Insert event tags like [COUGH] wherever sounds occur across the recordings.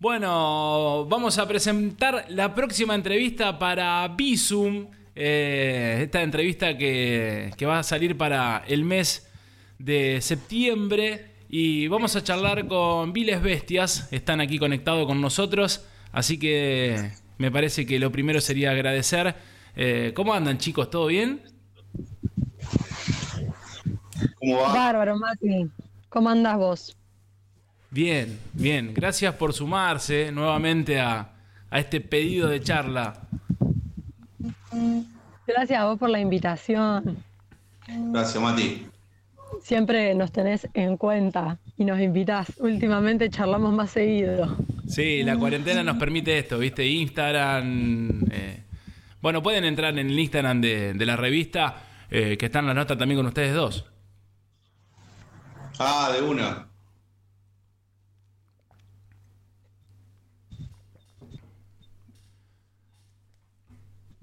Bueno, vamos a presentar la próxima entrevista para Visum. Eh, esta entrevista que, que va a salir para el mes de septiembre. Y vamos a charlar con Viles Bestias. Están aquí conectados con nosotros. Así que me parece que lo primero sería agradecer. Eh, ¿Cómo andan, chicos? ¿Todo bien? ¿Cómo va? Bárbaro, Mati. ¿Cómo andás vos? Bien, bien. Gracias por sumarse nuevamente a, a este pedido de charla. Gracias a vos por la invitación. Gracias, Mati. Siempre nos tenés en cuenta y nos invitás. Últimamente charlamos más seguido. Sí, la cuarentena nos permite esto, ¿viste? Instagram. eh, Bueno, pueden entrar en el Instagram de, de la revista, eh, que están las notas también con ustedes dos. Ah, de una.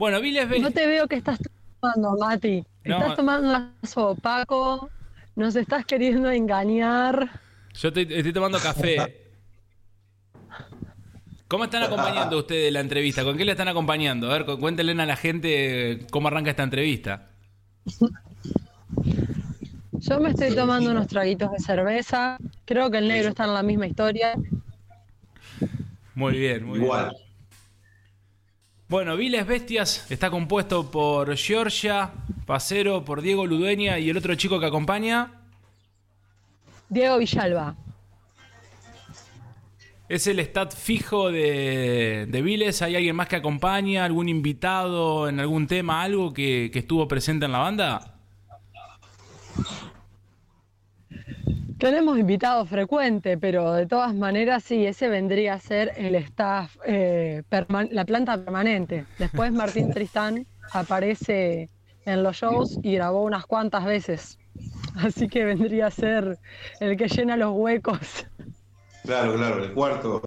Bueno, Viles No te veo que estás tomando, Mati. No. Estás tomando un vaso opaco. Nos estás queriendo engañar. Yo estoy, estoy tomando café. ¿Cómo están acompañando ustedes la entrevista? ¿Con qué le están acompañando? A ver, cu- cuéntenle a la gente cómo arranca esta entrevista. Yo me estoy tomando unos traguitos de cerveza. Creo que el negro está en la misma historia. Muy bien, muy bien. Bueno, Viles Bestias está compuesto por Giorgia Pacero, por Diego Ludueña y el otro chico que acompaña. Diego Villalba. ¿Es el stat fijo de, de Viles? ¿Hay alguien más que acompaña? ¿Algún invitado en algún tema? ¿Algo que, que estuvo presente en la banda? Tenemos invitados frecuentes, pero de todas maneras sí, ese vendría a ser el staff, eh, la planta permanente. Después Martín [LAUGHS] Tristán aparece en los shows y grabó unas cuantas veces. Así que vendría a ser el que llena los huecos. Claro, claro, el cuarto.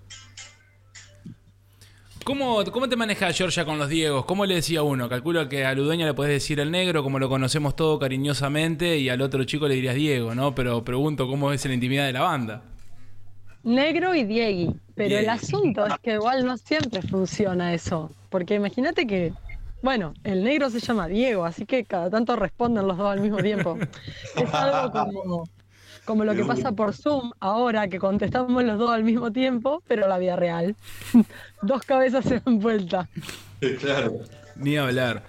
¿Cómo, ¿Cómo te manejas, Georgia, con los Diegos? ¿Cómo le decía uno? Calculo que a Ludueña le puedes decir el negro, como lo conocemos todo cariñosamente, y al otro chico le dirías Diego, ¿no? Pero pregunto cómo es la intimidad de la banda. Negro y Diegui. Pero el asunto es que igual no siempre funciona eso. Porque imagínate que, bueno, el negro se llama Diego, así que cada tanto responden los dos al mismo tiempo. [LAUGHS] Es algo como, como lo que pasa por Zoom ahora, que contestamos los dos al mismo tiempo, pero la vida real. [LAUGHS] dos cabezas se dan vuelta. [LAUGHS] Claro. Ni hablar.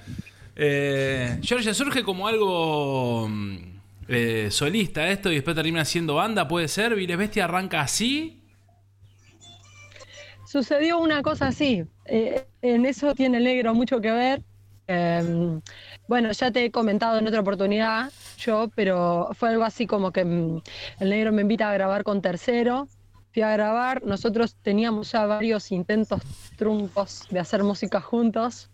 Eh, Georgia, surge como algo mm, eh, solista esto y después termina siendo banda, ¿puede ser? ¿Viles Bestia arranca así? Sucedió una cosa así. eh, en eso tiene el negro mucho que ver. Eh, bueno, ya te he comentado en otra oportunidad yo, pero fue algo así como que mm, el negro me invita a grabar con tercero. Fui a grabar, nosotros teníamos ya varios intentos truncos de hacer música juntos.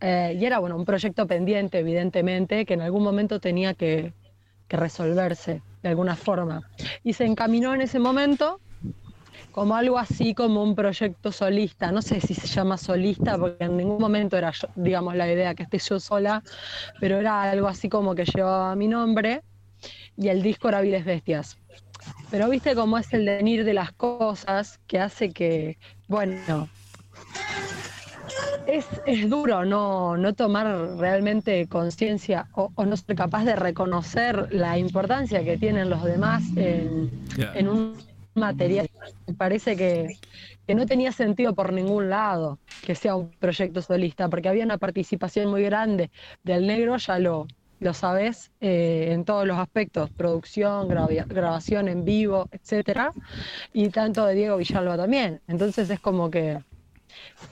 eh, y era bueno, un proyecto pendiente, evidentemente, que en algún momento tenía que, que resolverse de alguna forma. Y se encaminó en ese momento como algo así como un proyecto solista. No sé si se llama solista, porque en ningún momento era, yo- digamos, la idea que esté yo sola, pero era algo así como que llevaba mi nombre y el disco era Viles Bestias. Pero viste cómo es el venir de las cosas que hace que, bueno, es, es duro no, no tomar realmente conciencia o, o no ser capaz de reconocer la importancia que tienen los demás en un material. Me parece que, que no tenía sentido por ningún lado que sea un proyecto solista, porque había una participación muy grande del negro, ya lo, lo sabes, eh, en todos los aspectos, producción, grabación en vivo, etcétera, y tanto de Diego Villalba también. Entonces es como que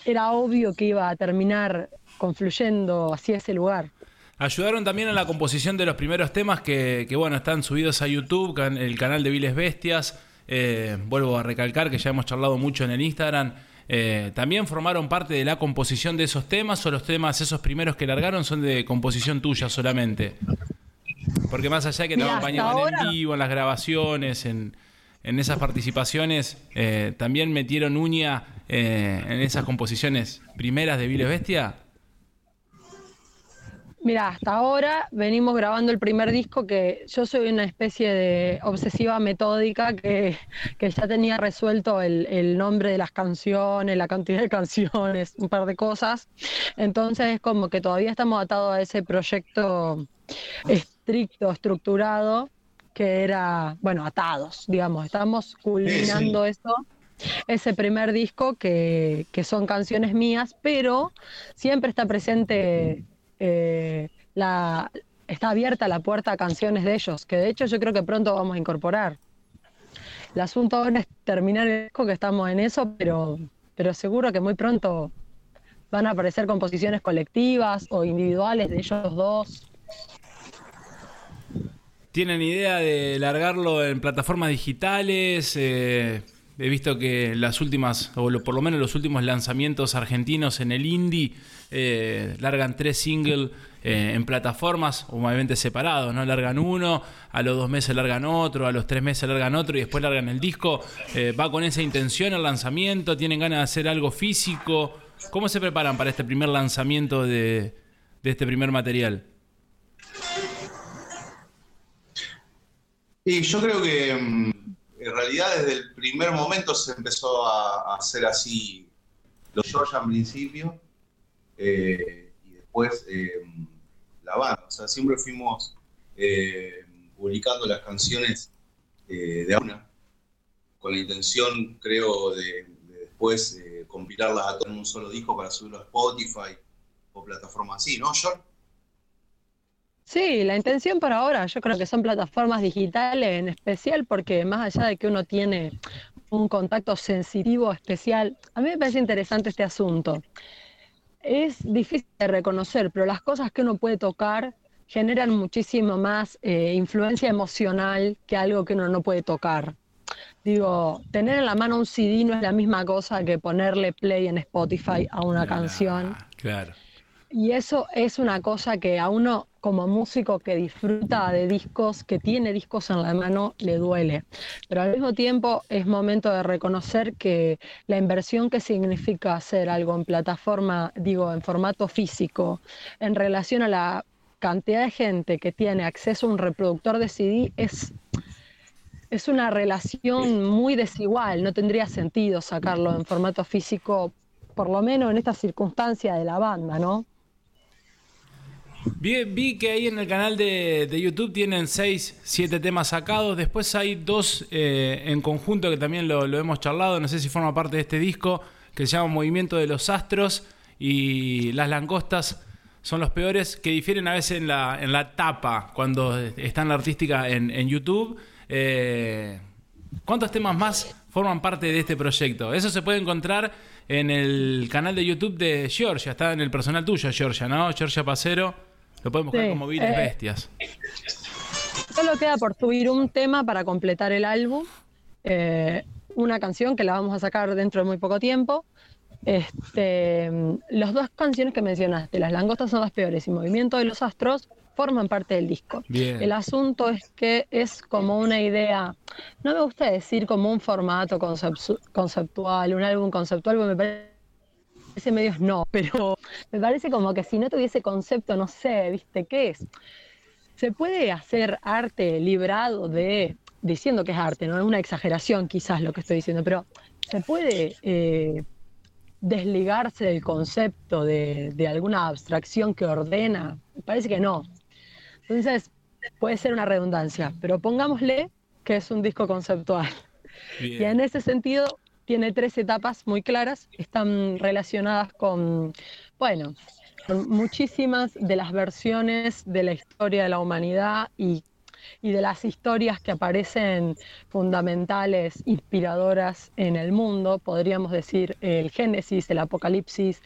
era obvio que iba a terminar confluyendo hacia ese lugar. Ayudaron también a la composición de los primeros temas que, que, bueno, están subidos a YouTube, el canal de Viles Bestias. Eh, vuelvo a recalcar que ya hemos charlado mucho en el Instagram. Eh, ¿También formaron parte de la composición de esos temas o los temas, esos primeros que largaron, son de composición tuya solamente? Porque más allá de que te Mira, acompañaban en vivo, en las grabaciones, en, en esas participaciones, eh, ¿también metieron uña en esas composiciones primeras de Viles Bestia? Mira, hasta ahora venimos grabando el primer disco que yo soy una especie de obsesiva metódica que, ya tenía resuelto el, nombre de las canciones, la cantidad de [LAUGHS] canciones, un par de cosas. Entonces es como que todavía estamos atados a ese proyecto estricto, estructurado, que era, bueno, atados, digamos, estamos culminando eso ese primer disco que, que, son canciones mías, pero siempre está presente eh, la, está abierta la puerta a canciones de ellos, que de hecho yo creo que pronto vamos a incorporar. El asunto ahora es terminar el disco, que estamos en eso, pero, pero seguro que muy pronto van a aparecer composiciones colectivas o individuales de ellos dos. ¿Tienen idea de largarlo en plataformas digitales? Eh, he visto que las últimas, o por lo menos los últimos lanzamientos argentinos en el indie, eh, largan tres singles eh, en plataformas, obviamente separados, ¿no? Largan uno, a los dos meses largan otro, a los tres meses largan otro y después largan el disco. Eh, ¿Va con esa intención el lanzamiento? ¿Tienen ganas de hacer algo físico? ¿Cómo se preparan para este primer lanzamiento de, de este primer material? Y yo creo que mm, en realidad desde el primer momento se empezó a, hacer así los Georgia en principio eh, y después eh, la banda. O sea, siempre fuimos eh, publicando las canciones de una, con la intención, creo, de, después compilarlas a todo en un solo disco para subirlo a Spotify o plataformas así, ¿no, George? Sí, la intención por ahora, yo creo que son plataformas digitales en especial porque más allá de que uno tiene un contacto sensitivo especial, a mí me parece interesante este asunto. Es difícil de reconocer, pero las cosas que uno puede tocar generan muchísimo más eh, influencia emocional que algo que uno no puede tocar. Digo, tener en la mano un CD no es la misma cosa que ponerle play en Spotify a una canción. Claro. Y eso es una cosa que a uno como músico que disfruta de discos, que tiene discos en la mano, le duele. Pero al mismo tiempo es momento de reconocer que la inversión que significa hacer algo en plataforma, digo, en formato físico, en relación a la cantidad de gente que tiene acceso a un reproductor de CD, es, es una relación muy desigual. No tendría sentido sacarlo en formato físico, por lo menos en esta circunstancia de la banda, ¿no? Vi, que ahí en el canal de, YouTube tienen 6, 7 temas sacados. Después hay dos eh, en conjunto que también lo, hemos charlado. No sé si forma parte de este disco que se llama Movimiento de los Astros y Las Langostas son los peores, que difieren a veces en la, en la tapa cuando está en la artística en, YouTube. Eh, ¿Cuántos temas más forman parte de este proyecto? Eso se puede encontrar en el canal de YouTube de Georgia. Está en el personal tuyo, Georgia, ¿no? Georgia Pasero. Lo podemos buscar como Viles eh, Bestias. Solo queda por subir un tema para completar el álbum. Eh, una canción que la vamos a sacar dentro de muy poco tiempo. Este, las dos canciones que mencionaste, Las langostas son las peores y Movimiento de los Astros, forman parte del disco. El asunto es que es como una idea, no me gusta decir como un formato conceptual, un álbum conceptual, porque me parece ese medio no, [LAUGHS] pero me parece como que si no tuviese concepto, no sé, ¿viste qué es? Se puede hacer arte librado de, diciendo que es arte, no es una exageración quizás lo que estoy diciendo, pero se puede eh, desligarse del concepto de, de alguna abstracción que ordena. Me parece que no. Entonces, puede ser una redundancia, pero pongámosle que es un disco conceptual. Y en ese sentido, tiene tres etapas muy claras, están relacionadas con, bueno, muchísimas de las versiones de la historia de la humanidad y, de las historias que aparecen fundamentales, inspiradoras en el mundo. Podríamos decir el Génesis, el Apocalipsis,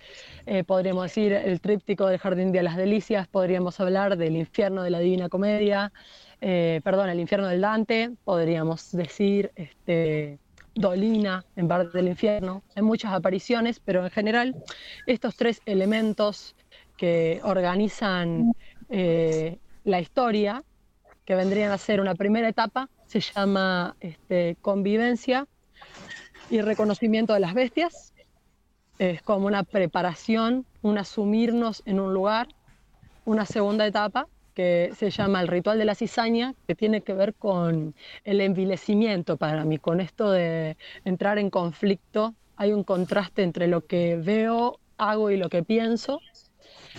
eh, podríamos decir el tríptico del Jardín de las Delicias, podríamos hablar del infierno de la Divina Comedia, eh, perdón, el infierno del Dante, podríamos decir este, Dolina en Bar del Infierno. Hay muchas apariciones, pero en general estos tres elementos que organizan eh, la historia, que vendrían a ser una primera etapa, se llama este, convivencia y reconocimiento de las bestias. Es como una preparación, un asumirnos en un lugar una segunda etapa que se llama el ritual de la cizaña, que tiene que ver con el envilecimiento para mí, con esto de entrar en conflicto. Hay un contraste entre lo que veo, hago y lo que pienso.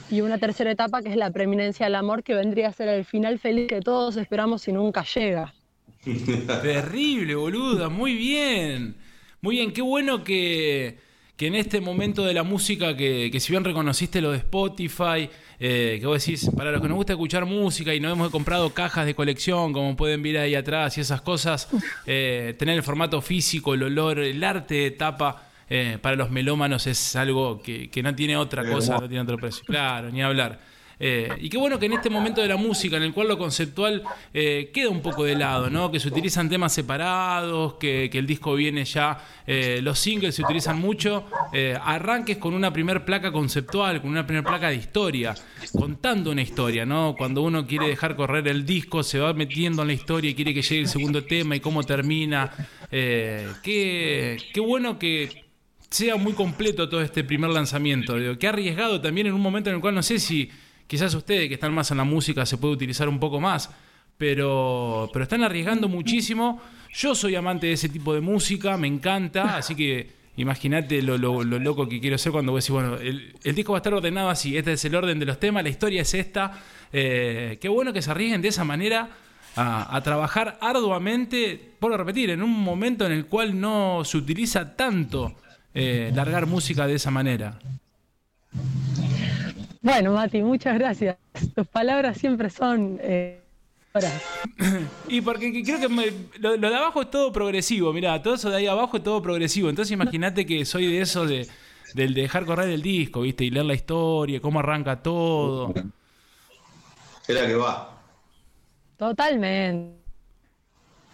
Y una tercera etapa que es la preeminencia del amor, que vendría a ser el final feliz que todos esperamos y nunca llega. Terrible, boluda, muy bien. Muy bien, qué bueno que, que en este momento de la música, que, que si bien reconociste lo de Spotify, eh, que vos decís, para los que nos gusta escuchar música y no hemos comprado cajas de colección, como pueden ver ahí atrás y esas cosas, eh, tener el formato físico, el olor, el arte de tapa. Eh, para los melómanos es algo que, que no tiene otra cosa, no tiene otro precio. Claro, ni hablar. Eh, y qué bueno que en este momento de la música, en el cual lo conceptual eh, queda un poco de lado, ¿no? Que se utilizan temas separados, que, el disco viene ya, eh, los singles se utilizan mucho, arranques con una primer placa conceptual, con una primer placa de historia, contando una historia, ¿no? Cuando uno quiere dejar correr el disco, se va metiendo en la historia y quiere que llegue el segundo tema y cómo termina. qué, qué bueno que sea muy completo todo este primer lanzamiento. Digo, que arriesgado también en un momento en el cual no sé si Quizás ustedes que están más en la música se puede utilizar un poco más, pero, pero están arriesgando muchísimo. Yo soy amante de ese tipo de música, me encanta, [LAUGHS] así que imagínate lo, loco que quiero ser cuando voy a decir, bueno, el, disco va a estar ordenado así, este es el orden de los temas, la historia es esta. Eh, qué bueno que se arriesguen de esa manera a, trabajar arduamente, por repetir, en un momento en el cual no se utiliza tanto eh, largar música de esa manera. Bueno, Mati, muchas gracias. Tus palabras siempre son... Eh, [CLEARS THROAT] y porque creo que lo, de abajo es todo progresivo, mirá, todo eso de ahí abajo es todo progresivo. Entonces imagínate que soy de eso de, del dejar correr el disco, ¿viste? Y leer la historia, cómo arranca todo. Era que va. Totalmente.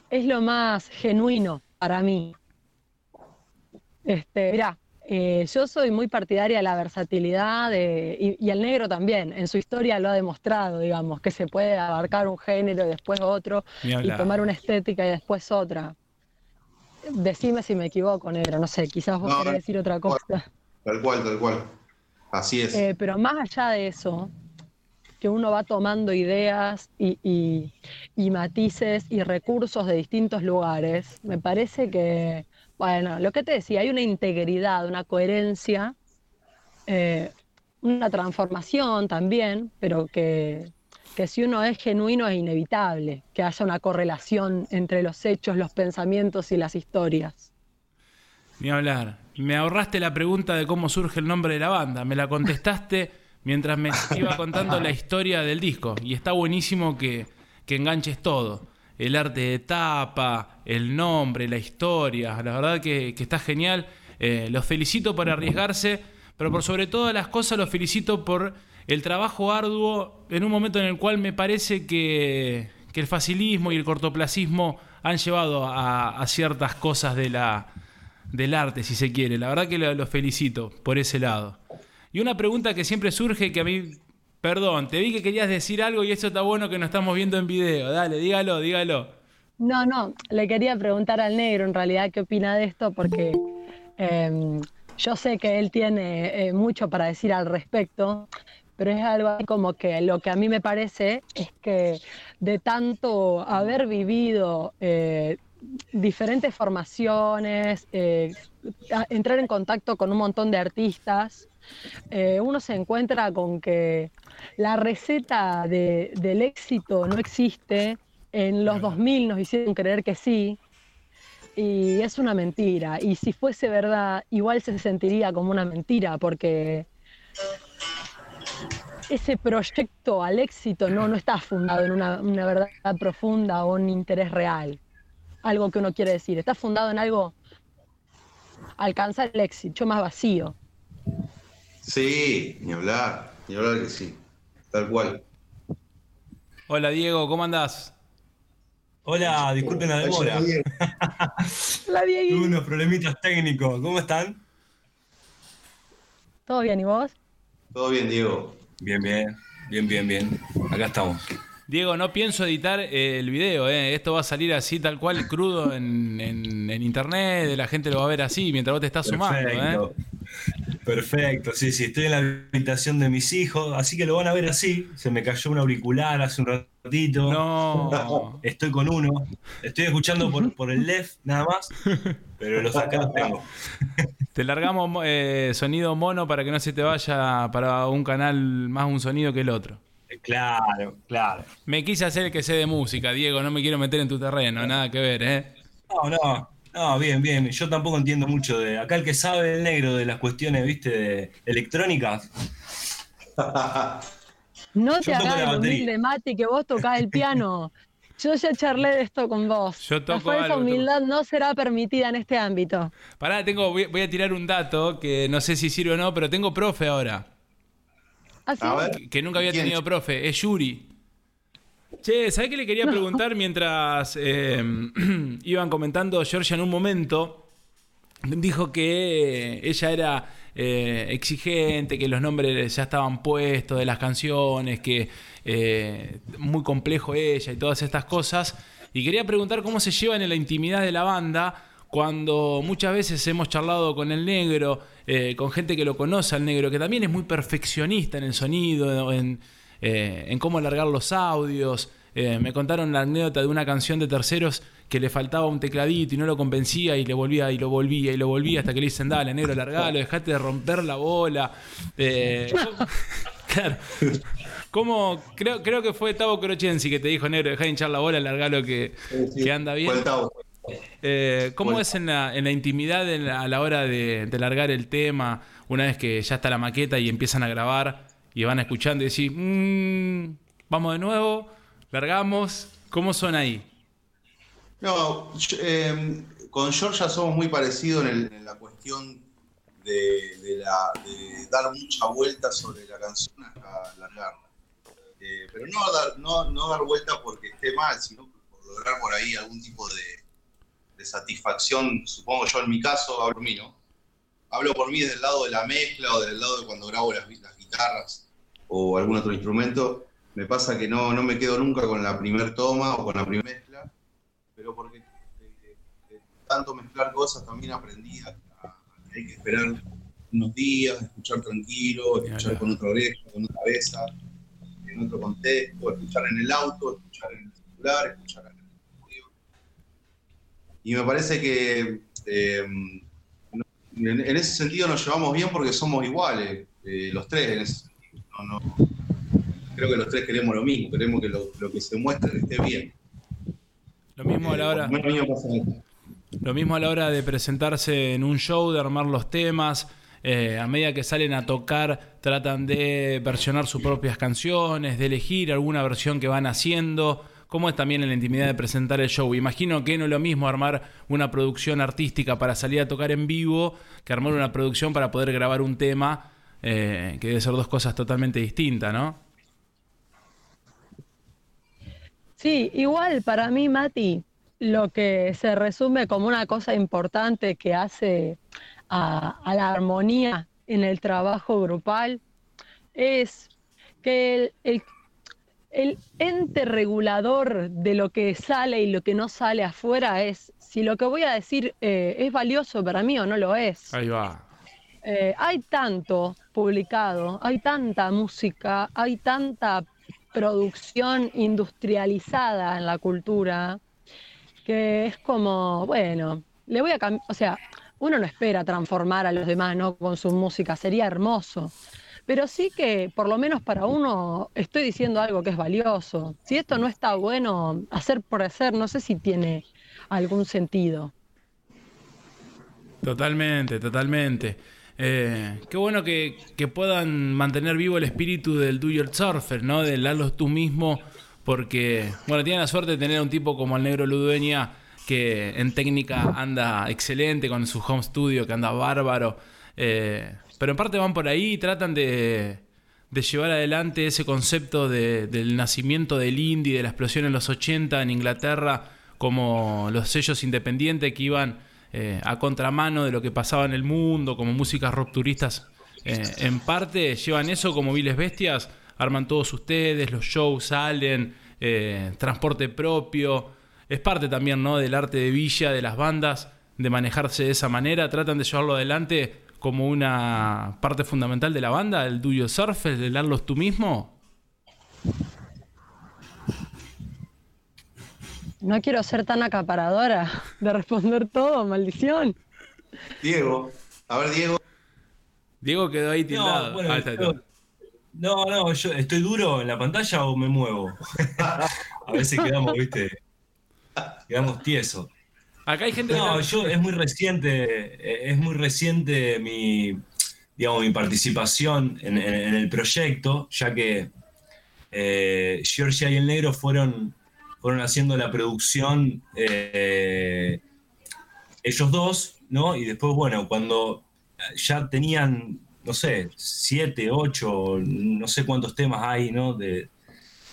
Es lo más genuino para mí. Este, mirá, eh, yo soy muy partidaria de la versatilidad y, el negro también. En su historia lo ha demostrado, digamos, que se puede abarcar un género y después otro y tomar una estética y después otra. Decime si me equivoco, negro, no sé, quizás vos querés decir otra cosa. Tal cual, tal cual. Así es. Eh, pero más allá de eso, que uno va tomando ideas y matices y recursos de distintos lugares, me parece que bueno, lo que te decía, hay una integridad, una coherencia, eh, una transformación también, pero que, si uno es genuino es inevitable que haya una correlación entre los hechos, los pensamientos y las historias. Ni hablar. Me ahorraste la pregunta de cómo surge el nombre de la banda. Me la contestaste mientras me iba contando la [LAUGHS] historia del disco. Y está buenísimo que, que enganches todo el arte de tapa, el nombre, la historia. La verdad que, está genial. Eh, los felicito por arriesgarse, pero por sobre todas las cosas los felicito por el trabajo arduo en un momento en el cual me parece que, el facilismo y el cortoplacismo han llevado a, ciertas cosas de la, del arte, si se quiere. La verdad que los felicito por ese lado. Y una pregunta que siempre surge, que a mí Perdón, te vi que querías decir algo y eso está bueno que nos estamos viendo en video. Dale, dígalo, dígalo. No, no, le quería preguntar al negro en realidad qué opina de esto porque em, yo sé que él tiene eh, mucho para decir al respecto, pero es algo como que lo que a mí me parece es que de tanto haber vivido eh, diferentes formaciones, eh, entrar en contacto con un montón de artistas, uno se encuentra con que la receta del éxito no existe. En los 2000 nos hicieron creer que sí. Y es una mentira. Y si fuese verdad, igual se sentiría como una mentira, porque ese proyecto al éxito no, no está fundado en una, una verdad profunda o un interés real. Algo que uno quiere decir. Está fundado en algo alcanzar el éxito, más vacío. Sí, ni hablar, ni hablar que sí. Tal cual. Hola Diego, ¿cómo andás? Hola, disculpen la demora. Hola [LAUGHS] Diego. Tuve unos problemitas técnicos. ¿Cómo están? ¿Todo bien y vos? Todo bien, Diego. Bien, bien, bien, bien, bien. Acá estamos. Diego, no pienso editar el video, ¿eh? esto va a salir así tal cual crudo en, internet, la gente lo va a ver así mientras vos te estás sumando. ¿eh? Perfecto, sí, sí, estoy en la habitación de mis hijos, así que lo van a ver así. Se me cayó un auricular hace un ratito. No. Estoy con uno. Estoy escuchando por, por el left nada más, pero los acá los tengo. [LAUGHS] Te largamos eh, sonido mono para que no se te vaya para un canal más un sonido que el otro. Claro, claro. Me quise hacer el que sé de música, Diego, no me quiero meter en tu terreno, nada que ver, ¿eh? No, no, no, bien, bien. Yo tampoco entiendo mucho de. Acá el que sabe el negro de las cuestiones, viste, de electrónicas. [LAUGHS] No te la hagas el humilde, Mati, que vos tocás el piano. [LAUGHS] Yo ya charlé de esto con vos. Yo La toco falsa algo, humildad no será permitida en este ámbito. Pará, tengo, voy, voy a tirar un dato que no sé si sirve o no, pero tengo profe ahora. Así. A ver. que- que nunca había tenido profe, es Yuri. Che, ¿sabés qué le quería preguntar mientras eh, [CLEARS THROAT] iban comentando Georgia en un momento? Dijo que ella era eh, exigente, que los nombres ya estaban puestos de las canciones, que eh, muy complejo ella y todas estas cosas. Y quería preguntar cómo se llevan en la intimidad de la banda cuando muchas veces hemos charlado con el negro, eh, con gente que lo conoce al negro, que también es muy perfeccionista en el sonido, en, eh, en cómo alargar los audios. Eh, me contaron la anécdota de una canción de terceros que le faltaba un tecladito y no lo convencía y le volvía y lo volvía y lo volvía hasta que le dicen, dale, negro, largalo, dejate de romper la bola. Eh, [LAUGHS] claro. ¿Cómo? Creo, creo que fue Tavo Crochensi que te dijo, negro, dejá de hinchar la bola, largalo que, que anda bien. Eh, ¿Cómo Bueno. es en la, en la intimidad en la- a la hora de, de largar el tema, una vez que ya está la maqueta y empiezan a grabar y van escuchando y decís, "Mm, vamos de nuevo, largamos, ¿cómo son ahí? No, eh, con Georgia somos muy parecidos en, la cuestión de, dar mucha vuelta sobre la canción hasta largarla. Eh, pero no dar, no, dar vuelta porque esté mal, sino por lograr por ahí algún tipo de, de satisfacción, supongo yo en mi caso, hablo por mí, ¿no? Hablo por mí desde el lado de la mezcla o del lado de cuando grabo las, las guitarras o algún otro instrumento. Me pasa que no, no me quedo nunca con la primer toma o con la primera mezcla pero porque de, de- de tanto mezclar cosas también aprendí a, que hay que esperar unos días, escuchar tranquilo, escuchar con otra oreja, con otra cabeza, en otro contexto, escuchar en el auto, escuchar en el celular, escuchar en el estudio. Y me parece que eh, en ese sentido nos llevamos bien porque somos iguales, eh, los tres en ese sentido. No, no- creo que los tres queremos lo mismo, queremos que lo, lo que se muestre esté bien. Lo mismo a la hora... Lo mismo a la hora de presentarse en un show, de armar los temas. eh, a medida que salen a tocar, tratan de versionar sus propias canciones, de elegir alguna versión que van haciendo. ¿Cómo es también en la intimidad de presentar el show? Imagino que no es lo mismo armar una producción artística para salir a tocar en vivo que armar una producción para poder grabar un tema, eh, que debe ser dos cosas totalmente distintas, ¿no? Sí, igual para mí, Mati, lo que se resume como una cosa importante que hace a, a la armonía en el trabajo grupal es que el, el- el ente regulador de lo que sale y lo que no sale afuera es si lo que voy a decir eh, es valioso para mí o no lo es. Ahí va. Eh, hay tanto publicado, hay tanta música, hay tanta producción industrializada en la cultura que es como, bueno, le voy a cambiar, o sea, uno no espera transformar a los demás, ¿no? Con su música, sería hermoso. Pero sí que, por lo menos para uno, estoy diciendo algo que es valioso. Si esto no está bueno, hacer por hacer, no sé si tiene algún sentido. Totalmente, totalmente. Eh, qué bueno que, puedan mantener vivo el espíritu del do your surfer, ¿no? Del hazlo tú mismo, porque, bueno, tienen la suerte de tener a un tipo como el negro Ludueña, que en técnica anda excelente con su home studio, que anda bárbaro. Eh, pero en parte van por ahí y tratan de, de llevar adelante ese concepto de- del nacimiento del indie, de la explosión en los 80 en Inglaterra, como los sellos independientes que iban eh, a contramano de lo que pasaba en el mundo, como músicas rupturistas. Eh, en parte llevan eso como viles bestias, arman todos ustedes, los shows salen, eh, transporte propio. Es parte también ¿no? del arte de villa, de las bandas, de manejarse de esa manera. Tratan de llevarlo adelante como una parte fundamental de la banda, el do surf, el darlos tú mismo? No quiero ser tan acaparadora de responder todo, maldición. Diego, a ver, Diego. Diego quedó ahí tildado. No, no, yo estoy duro en la pantalla o me muevo. [LAUGHS] a veces quedamos, viste, quedamos tiesos. Acá hay gente. No, yo es muy reciente, es muy reciente mi, digamos, mi participación en, el proyecto, ya que eh, Georgia y el Negro fueron, fueron haciendo la producción eh, ellos dos, ¿no? Y después, bueno, cuando ya tenían no sé, siete, ocho, no sé cuántos temas hay, ¿no? De,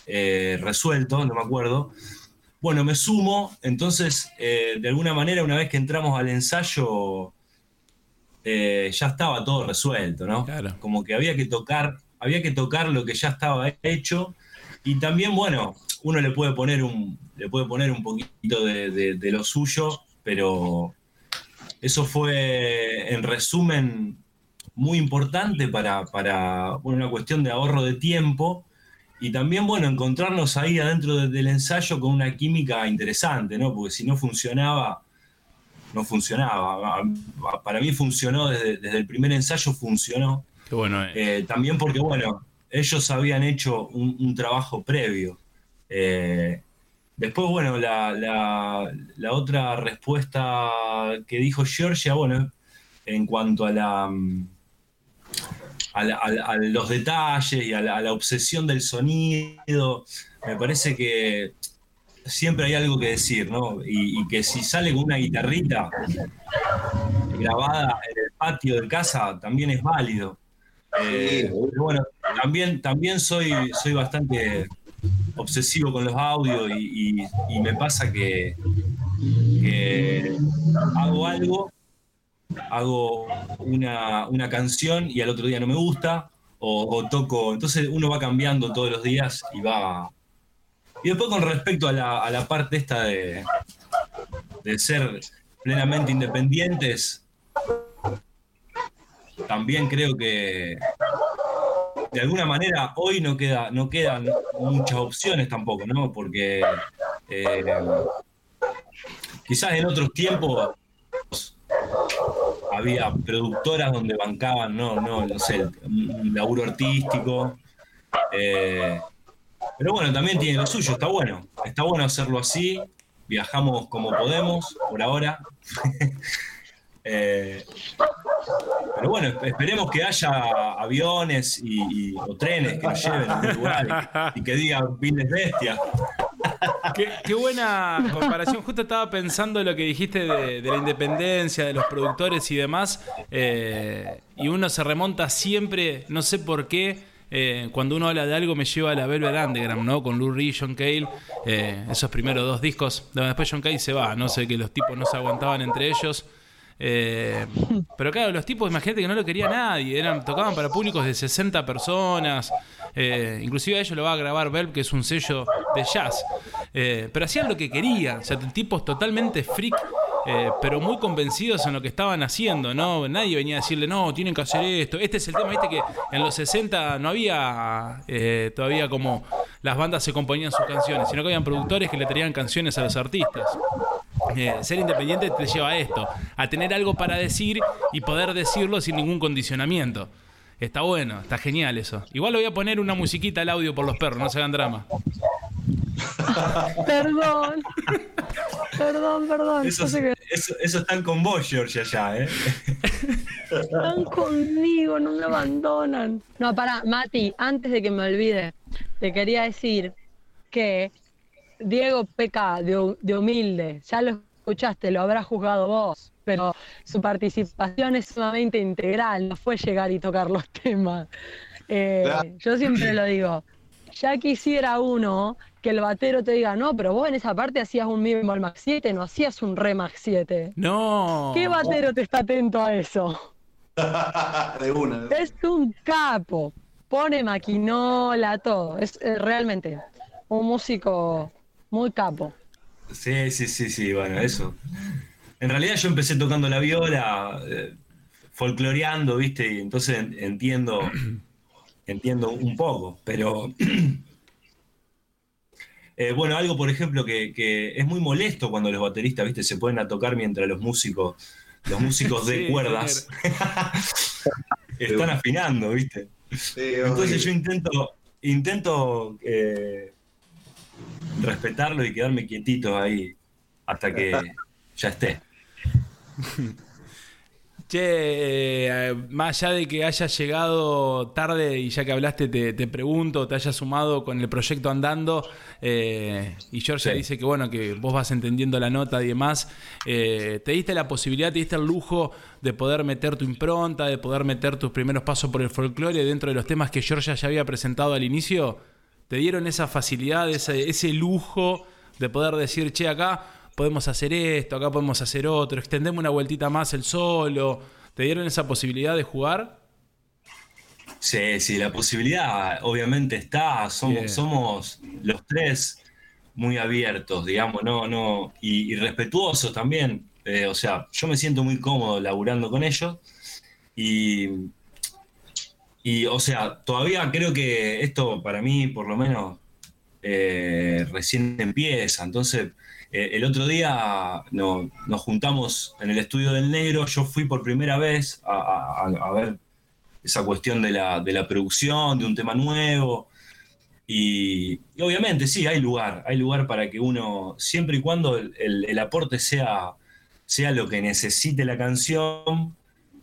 eh, resueltos, no me acuerdo. Bueno, me sumo, entonces, eh, de alguna manera, una vez que entramos al ensayo, eh, ya estaba todo resuelto, ¿no? Claro. Como que había que tocar, había que tocar lo que ya estaba hecho. Y también, bueno, uno le puede poner un, le puede poner un poquito de lo suyo, pero eso fue, en resumen, muy importante para, una cuestión de ahorro de tiempo y también, bueno, encontrarnos ahí adentro del ensayo con una química interesante, ¿no? Porque si no funcionaba, no funcionaba. Para mí funcionó desde, el primer ensayo, funcionó. Qué bueno. Eh. Eh, también porque, bueno, ellos habían hecho un, trabajo previo. Eh, después, bueno, la, la, otra respuesta que dijo Georgia, bueno, en cuanto a la a, los detalles y a la, obsesión del sonido. Me parece que siempre hay algo que decir, ¿no? Y, que si sale con una guitarrita grabada en el patio de casa, también es válido. Eh, bueno, también, también soy, soy bastante obsesivo con los audios y, me pasa que, hago algo hago una, canción y al otro día no me gusta, o, toco, entonces uno va cambiando todos los días y va... Y después con respecto a la, parte esta de, de ser plenamente independientes, también creo que de alguna manera hoy no, queda, no quedan muchas opciones tampoco, ¿no? Porque eh, quizás en otros tiempos había productoras donde bancaban, no, no, no sé, un laburo artístico. Eh, pero bueno, también tiene lo suyo, está bueno. Está bueno hacerlo así. Viajamos como podemos, por ahora. [LAUGHS] Eh, pero bueno, esperemos que haya aviones y, o trenes que nos lleven a lugares y que digan Viles Bestias. Qué, buena comparación. Justo estaba pensando en lo que dijiste de, la independencia, de los productores y demás. Eh, y uno se remonta siempre, no sé por qué. Eh, cuando uno habla de algo me lleva a la Velvet Underground, ¿no? Con Lou Reed, John Cale, esos primeros dos discos. Después John Cale se va, no sé, que los tipos no se aguantaban entre ellos. Eh, pero claro, los tipos, imagínate que no lo quería nadie, eran, tocaban para públicos de 60 personas, eh, inclusive a ellos lo va a grabar Velp, que es un sello de jazz, eh, pero hacían lo que querían, o sea, tipos totalmente freak. pero muy convencidos en lo que estaban haciendo, ¿no? Nadie venía a decirle, no, tienen que hacer esto. Este es el tema, viste que en los 60 no había todavía como las bandas se componían sus canciones, sino que habían productores que le traían canciones a los artistas. Eh, ser independiente te lleva a esto, a tener algo para decir y poder decirlo sin ningún condicionamiento. Está bueno, está genial eso. Igual le voy a poner una musiquita al audio por los perros, no se hagan drama. perdón. perdón, perdón. Eso, están con vos, George, allá, ¿eh? Están conmigo, no me abandonan. No, para, Mati, antes de que me olvide, te quería decir que Diego peca de, humilde, ya lo escuchaste, lo habrás juzgado vos, pero su participación es sumamente integral, no fue llegar y tocar los temas. Eh, yo siempre lo digo, ya quisiera uno que el batero te diga, no, pero vos en esa parte hacías un mi bemol max 7, no hacías un re max 7. No. ¿Qué batero te está atento a eso? [LAUGHS] de una. Es un capo. Pone maquinola, todo. Es eh, realmente un músico muy capo. Sí, sí, sí, sí, bueno, eso. En realidad yo empecé tocando la viola, eh, folcloreando, ¿viste? Y entonces entiendo, [CLEARS THROAT] entiendo un poco, pero... [CLEARS THROAT] Eh, bueno, algo, por ejemplo, que, es muy molesto cuando los bateristas, ¿viste? Se ponen a tocar mientras los músicos, los músicos de [LAUGHS] cuerdas [LAUGHS] están afinando, ¿viste? Entonces yo intento, intento eh, respetarlo y quedarme quietito ahí hasta que [LAUGHS] ya esté. Che, eh, más allá de que hayas llegado tarde y ya que hablaste te, pregunto, te hayas sumado con el proyecto andando eh, y Georgia dice que bueno, que vos vas entendiendo la nota y demás, eh, te diste la posibilidad, te diste el lujo de poder meter tu impronta, de poder meter tus primeros pasos por el folclore dentro de los temas que Georgia ya había presentado al inicio, te dieron esa facilidad, ese, ese lujo de poder decir, che, acá podemos hacer esto, acá podemos hacer otro, extendemos una vueltita más el solo. ¿Te dieron esa posibilidad de jugar? Sí, sí, la posibilidad obviamente está. Somos, somos los tres muy abiertos, digamos, no, no, y, respetuosos también. Eh, o sea, yo me siento muy cómodo laburando con ellos. Y, y, o sea, todavía creo que esto para mí, por lo menos, eh, recién empieza. Entonces, eh, el otro día nos juntamos en el estudio del negro, yo fui por primera vez a, ver esa cuestión de la, producción, de un tema nuevo. Y, obviamente sí, hay lugar, hay lugar para que uno, siempre y cuando el, aporte sea, sea lo que necesite la canción,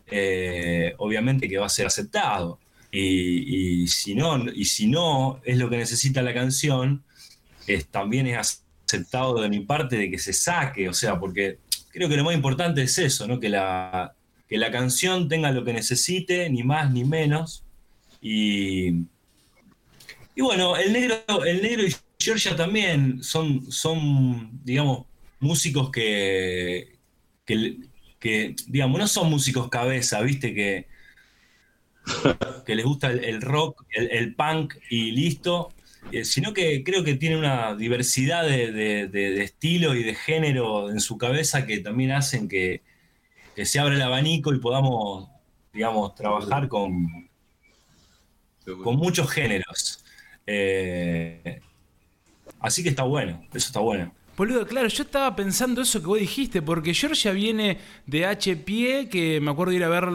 eh, obviamente que va a ser aceptado. Y, si no, y si no es lo que necesita la canción, es, también es aceptado de mi parte de que se saque, o sea, porque creo que lo más importante es eso, ¿no? Que la, que la canción tenga lo que necesite, ni más ni menos. Y, y bueno, el negro, el negro y Georgia también son, son digamos, músicos que, que, digamos, no son músicos cabeza, ¿viste? Que, que les gusta el, rock, el, punk y listo. Eh, sino que creo que tiene una diversidad de, estilo y de género en su cabeza que también hacen que, se abra el abanico y podamos, digamos, trabajar con, con muchos géneros. Eh, así que está bueno, eso está bueno. Boludo, claro, yo estaba pensando eso que vos dijiste, porque Georgia viene de H. Pie, que me acuerdo de ir a ver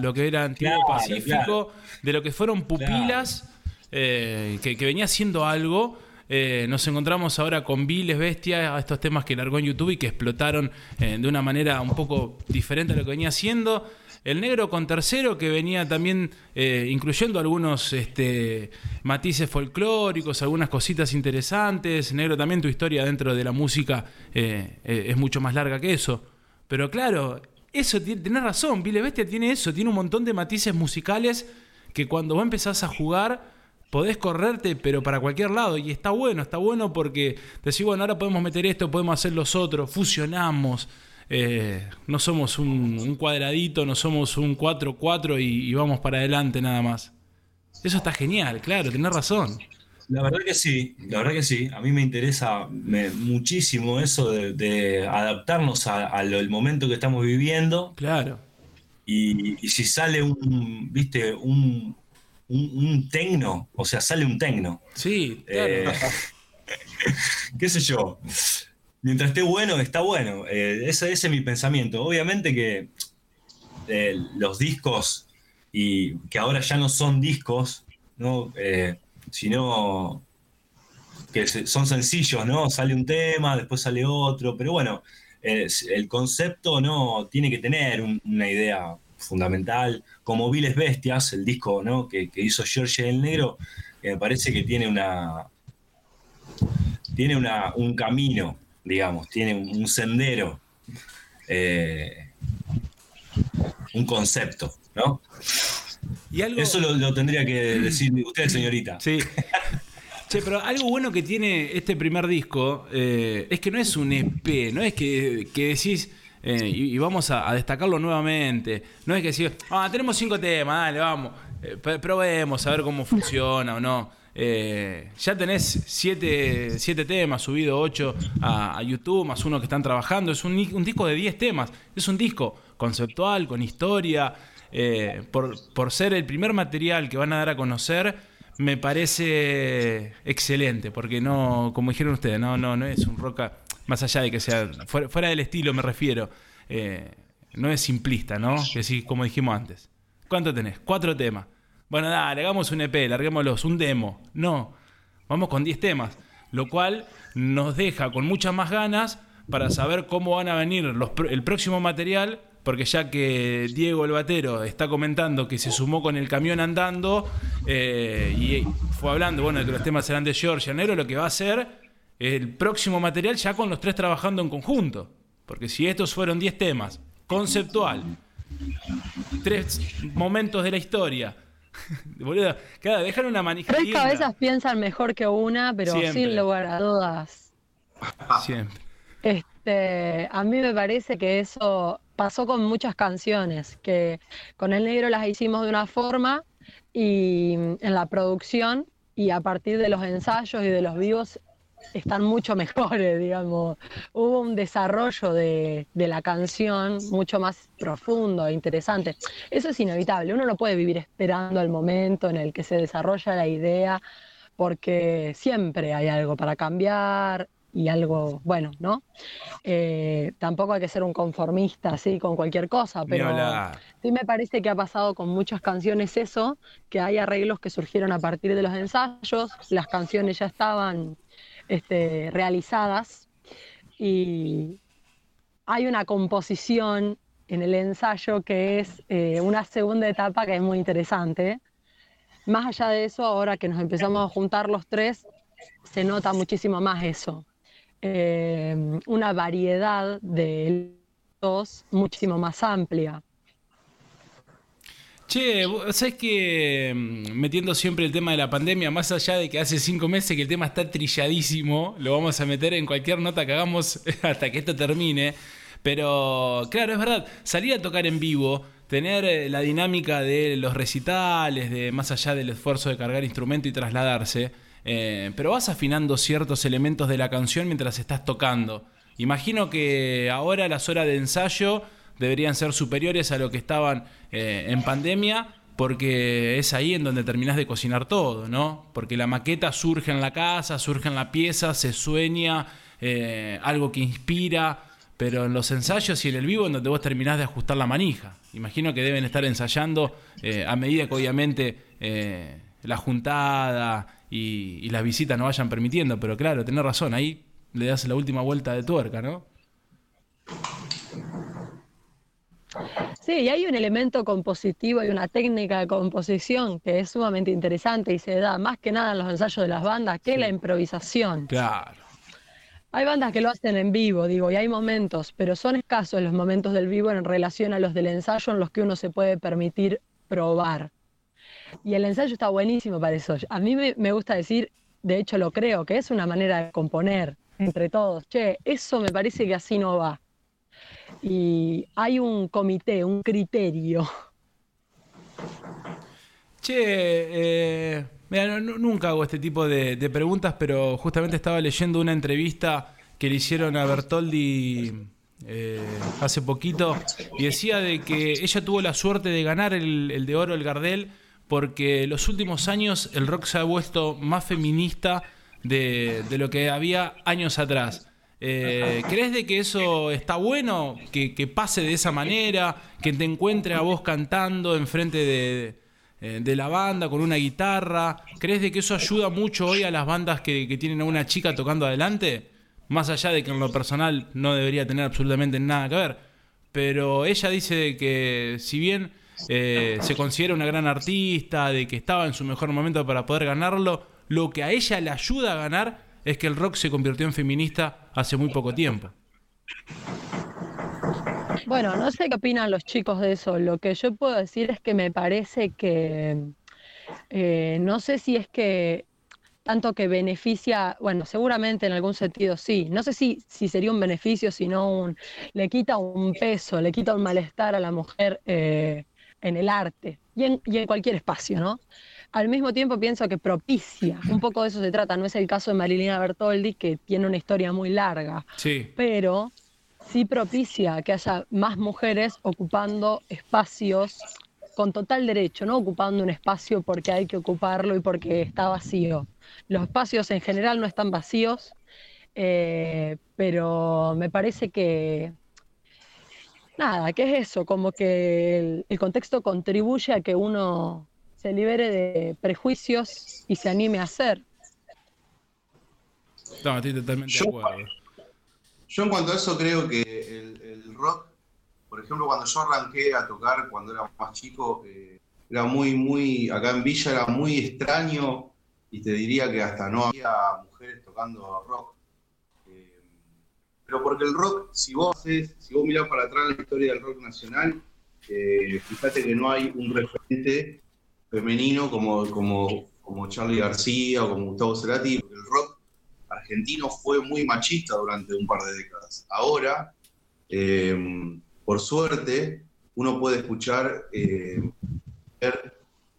lo que era Antiguo Pacífico, de lo que fueron pupilas. Eh, que, venía haciendo algo. Eh, nos encontramos ahora con Viles Bestia, a estos temas que largó en YouTube y que explotaron eh, de una manera un poco diferente a lo que venía haciendo. El negro con tercero, que venía también incluyendo algunos este, matices folclóricos, algunas cositas interesantes. Negro, también tu historia dentro de la música es mucho más larga que eso. Pero claro, eso tenés razón, Viles Bestia tiene eso, tiene un montón de matices musicales que cuando vos empezás a jugar podés correrte, pero para cualquier lado. Y está bueno, está bueno porque decís, bueno, ahora podemos meter esto, podemos hacer los otros, fusionamos. Eh, no somos un, cuadradito, no somos un 4-4 y, vamos para adelante nada más. Eso está genial, claro, tenés razón. La verdad que sí, la verdad que sí. A mí me interesa muchísimo eso de, adaptarnos al momento que estamos viviendo. Claro. Y, y, si sale un, viste, un, un, tecno, o sea, sale un tecno. Sí, eh, claro. [LAUGHS] qué sé yo. Mientras esté bueno, está bueno. Eh, ese, es mi pensamiento. Obviamente que eh, los discos, y que ahora ya no son discos, ¿no? sino que son sencillos, ¿no? Sale un tema, después sale otro, pero bueno, el concepto no tiene que tener una idea fundamental, como Viles Bestias, el disco ¿no? que, hizo George el Negro, me parece que tiene una tiene una, un camino, digamos, tiene un, sendero, eh, un concepto, ¿no? Eso lo, tendría que [CLEARS THROAT] decir usted, señorita. Sí. Che, pero algo bueno que tiene este primer disco eh, es que no es un EP, no es que, que decís, eh, y, vamos a, destacarlo nuevamente. No es que decir, ah, tenemos cinco temas, dale, vamos, eh, probemos a ver cómo funciona o no. Eh, ya tenés siete, temas, subido ocho a, YouTube, más uno que están trabajando. Es un, disco de 10 temas. Es un disco conceptual, con historia. Eh, por, por ser el primer material que van a dar a conocer, me parece excelente, porque no, como dijeron ustedes, no, no, no es un rock, más allá de que sea fuera, del estilo, me refiero. Eh, no es simplista, ¿no? Que sí, como dijimos antes. ¿Cuánto tenés? Cuatro temas. Bueno, dale, hagamos un EP, larguémoslos, un demo. No, vamos con 10 temas, lo cual nos deja con muchas más ganas para saber cómo van a venir los, el próximo material, porque ya que Diego el Batero está comentando que se sumó con el camión andando eh, y fue hablando, bueno, de que los temas serán de George Janeiro, lo que va a ser el próximo material ya con los tres trabajando en conjunto. Porque si estos fueron 10 temas, conceptual, tres momentos de la historia, [LAUGHS] Boludo, dejan una manija. Tres cabezas piensan mejor que una, pero sin lugar a dudas. Siempre. Este, a mí me parece que eso pasó con muchas canciones, que con el negro las hicimos de una forma y en la producción y a partir de los ensayos y de los vivos están mucho [LAUGHS] mejores, digamos. Hubo un desarrollo de, la canción mucho más profundo e interesante. Eso es inevitable, uno no puede vivir esperando el momento en el que se desarrolla la idea, porque siempre hay algo para cambiar y algo bueno, ¿no? Eh, tampoco hay que ser un conformista así con cualquier cosa, pero sí me parece que ha pasado con muchas canciones eso, que hay arreglos que surgieron a partir de los ensayos, las canciones ya estaban este, realizadas y hay una composición en el ensayo que es eh, una segunda etapa que es muy interesante. Más allá de eso, ahora que nos empezamos a juntar los tres, se nota muchísimo más eso. Eh, una variedad de dos muchísimo más amplia. Che, ¿sabes que mm, metiendo siempre el tema de la pandemia, más allá de que hace cinco meses que el tema está trilladísimo, lo vamos a meter en cualquier nota que hagamos [LAUGHS] hasta que esto termine. Pero claro, es verdad, salir a tocar en vivo, tener eh, la dinámica de los recitales, de más allá del esfuerzo de cargar instrumento y trasladarse, eh, pero vas afinando ciertos elementos de la canción mientras estás tocando. Imagino que ahora las horas de ensayo deberían ser superiores a lo que estaban eh, en pandemia, porque es ahí en donde terminás de cocinar todo, ¿no? Porque la maqueta surge en la casa, surge en la pieza, se sueña, eh, algo que inspira, pero en los ensayos y en el vivo en donde vos terminás de ajustar la manija. Imagino que deben estar ensayando eh, a medida que obviamente la juntada y, y las visitas no vayan permitiendo, pero claro, tenés razón, ahí le das la última vuelta de tuerca, ¿no? Sí, y hay un elemento compositivo y una técnica de composición que es sumamente interesante y se da más que nada en los ensayos de las bandas que la improvisación. Claro. Hay bandas que lo hacen en vivo, digo, y hay momentos, pero son escasos los momentos del vivo en relación a los del ensayo en los que uno se puede permitir probar. Y el ensayo está buenísimo para eso. A mí me, me gusta decir, de hecho lo creo, que es una manera de componer entre todos. Che, eso me parece que así no va y hay un comité, un criterio. Che, eh, nunca hago este tipo de, preguntas, pero justamente estaba leyendo una entrevista que le hicieron a Bertoldi eh, hace poquito y decía de que ella tuvo la suerte de ganar el, de oro, el Gardel, porque los últimos años el rock se ha vuelto más feminista de lo que había años atrás. Eh, ¿Crees de que eso está bueno? Que, pase de esa manera, que te encuentre a vos cantando enfrente de, eh, de, la banda con una guitarra. ¿Crees de que eso ayuda mucho hoy a las bandas que, tienen a una chica tocando adelante? Más allá de que en lo personal no debería tener absolutamente nada que ver. Pero ella dice que si bien eh, se considera una gran artista, de que estaba en su mejor momento para poder ganarlo, lo que a ella le ayuda a ganar es que el rock se convirtió en feminista hace muy poco tiempo. Bueno, no sé qué opinan los chicos de eso. Lo que yo puedo decir es que me parece que, eh, no sé si es que tanto que beneficia, bueno, seguramente en algún sentido sí. No sé si, si sería un beneficio, sino un, le quita un peso, le quita un malestar a la mujer eh, en el arte y en, y en cualquier espacio, ¿no? Al mismo tiempo pienso que propicia, un poco de eso se trata, no es el caso de Marilina Bertoldi, que tiene una historia muy larga, Sí. pero sí propicia que haya más mujeres ocupando espacios con total derecho, no ocupando un espacio porque hay que ocuparlo y porque está vacío. Los espacios en general no están vacíos, eh, pero me parece que, nada, que es eso, como que el, el contexto contribuye a que uno se libere de prejuicios y se anime a hacer. No, estoy totalmente Yo- de acuerdo. Yo en cuanto a eso creo que el, el rock, por ejemplo, cuando yo arranqué a tocar cuando era más chico, eh, era muy, muy, acá en Villa era muy extraño y te diría que hasta no había mujeres tocando rock. Eh, pero porque el rock, si vos haces, si vos mirás para atrás la historia del rock nacional, eh, fíjate que no hay un referente femenino como, como, como Charlie García o como Gustavo Cerati, porque el rock argentino fue muy machista durante un par de décadas. Ahora, eh, por suerte, uno puede escuchar, eh, ver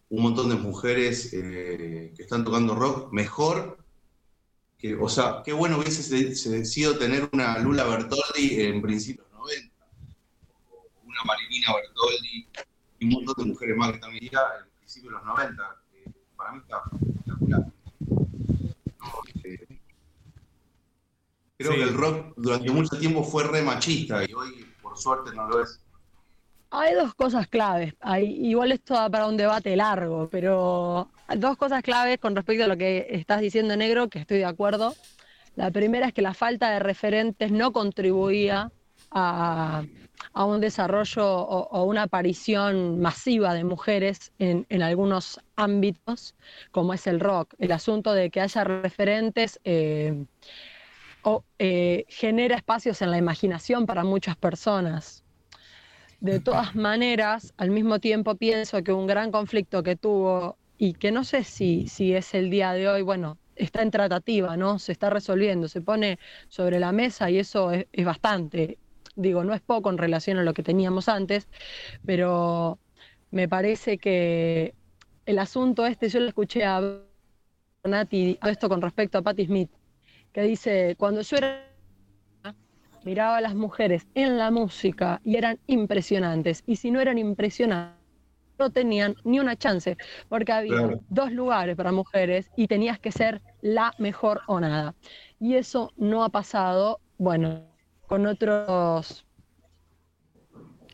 un montón de mujeres eh, que están tocando rock mejor. Que, o sea, qué bueno hubiese se- se- sido tener una Lula Bertoldi en principios de los 90, o una Marilina Bertoldi y un montón de mujeres más que están principios de los 90. que para mí está espectacular. Eh, Creo Sí. que el rock durante mucho tiempo fue re machista y hoy, por suerte, no lo es. Hay dos cosas claves. Hay, igual esto da para un debate largo, pero dos cosas claves con respecto a lo que estás diciendo, Negro, que estoy de acuerdo. La primera es que la falta de referentes no contribuía a, a un desarrollo o, o una aparición masiva de mujeres en, en algunos ámbitos, como es el rock. El asunto de que haya referentes eh, o, eh, genera espacios en la imaginación para muchas personas. De todas maneras, al mismo tiempo pienso que un gran conflicto que tuvo y que no sé si, si es el día de hoy, bueno, está en tratativa, ¿no? Se está resolviendo, se pone sobre la mesa y eso es, es bastante. Digo, no es poco en relación a lo que teníamos antes, pero me parece que el asunto este, yo lo escuché a Nati, esto con respecto a Patti Smith, que dice, cuando yo era miraba a las mujeres en la música y eran impresionantes. Y si no eran impresionantes, no tenían ni una chance, porque había Claro. dos lugares para mujeres y tenías que ser la mejor o nada. Y eso no ha pasado, bueno, con otros,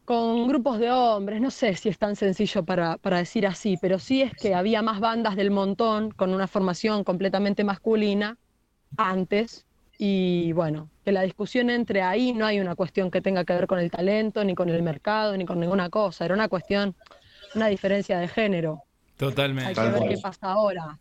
con grupos de hombres, no sé si es tan sencillo para, para decir así, pero sí es que había más bandas del montón con una formación completamente masculina antes y bueno, que la discusión entre ahí no hay una cuestión que tenga que ver con el talento, ni con el mercado, ni con ninguna cosa. Era una cuestión, una diferencia de género. Hay Totalmente. que Tal ver qué pasa ahora.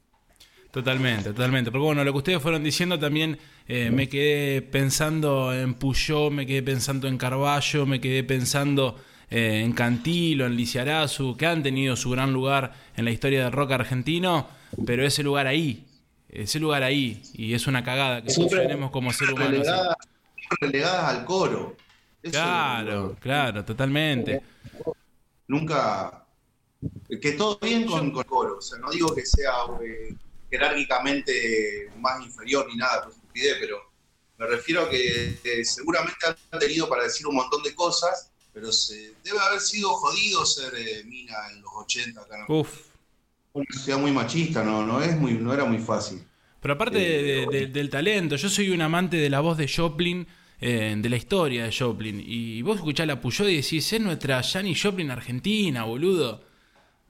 Totalmente, totalmente. Porque bueno, lo que ustedes fueron diciendo también eh, me quedé pensando en Puyó, me quedé pensando en Carballo, me quedé pensando eh, en Cantilo, en Lisiarazu, que han tenido su gran lugar en la historia del rock argentino, pero ese lugar ahí, ese lugar ahí, y es una cagada que funcionemos como ser humanos. Relegadas, relegadas al coro. Eso Claro, claro, totalmente. Nunca. Que todo bien con, con el coro. O sea, no digo que sea eh, jerárquicamente más inferior ni nada, por estupidez, pero me refiero a que eh, seguramente han tenido para decir un montón de cosas, pero se, debe haber sido jodido ser eh, mina en los 80 acá en Uf. una sociedad muy machista, no, no, es muy, no era muy fácil. Pero aparte de- de- de- del talento, yo soy un amante de la voz de Joplin, eh, de la historia de Joplin. Y vos escuchás la Puyol y decís, es nuestra Janis Joplin argentina, boludo.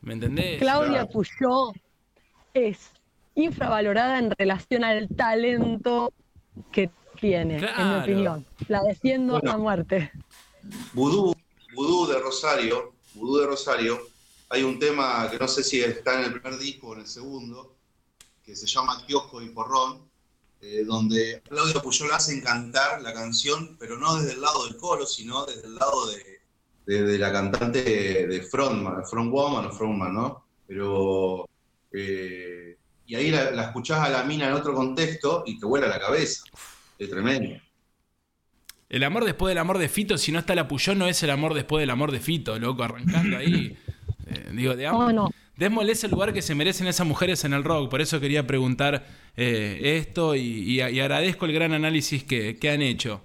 ¿Me entendés? Claudia. Puyó es infravalorada en relación al talento que tiene, en mi Claro. opinión. La defiendo Bueno. a muerte. Vudú, Vudú de Rosario, Vudú de Rosario, hay un tema que no sé si está en el primer disco o en el segundo, que se llama Kiosco y Porrón, eh, donde Claudio Puyol hace cantar la canción, pero no desde el lado del coro, sino desde el lado de, de- de la cantante de frontman, frontwoman o frontman, ¿no? Pero... eh, y ahí la, la escuchás a la mina en otro contexto y te vuela la cabeza. Es tremendo. El amor después del amor de Fito, si no está la Puyol, no es el amor después del amor de Fito, loco, arrancando ahí. [LAUGHS] Eh, digo, de, am- No, no. démosles el lugar que se merecen esas mujeres en el rock. Por eso quería preguntar eh, esto y, agradezco el gran análisis que, han hecho.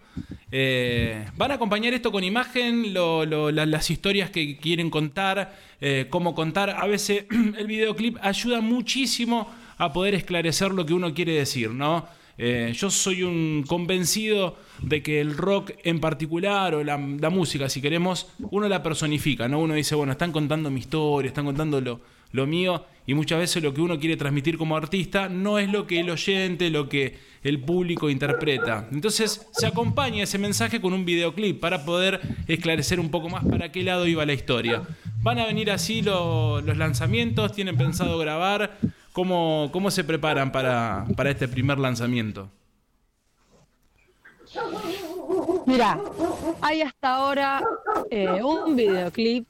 Eh, ¿Van a acompañar esto con imagen, las historias que quieren contar, eh, cómo contar? A veces [CLEARS THROAT] el videoclip ayuda muchísimo a poder esclarecer lo que uno quiere decir, ¿no? yo soy un convencido de que el rock en particular o la, música, si queremos, uno la personifica, ¿no? Uno dice, bueno, están contando mi historia, están contando lo, lo mío y muchas veces lo que uno quiere transmitir como artista no es lo que el oyente, lo que el público interpreta. Entonces se acompaña ese mensaje con un videoclip para poder esclarecer un poco más para qué lado iba la historia. ¿Van a venir así los lanzamientos? ¿Tienen pensado grabar? ¿Cómo, cómo se preparan para, este primer lanzamiento? Mira, hay hasta ahora eh, un videoclip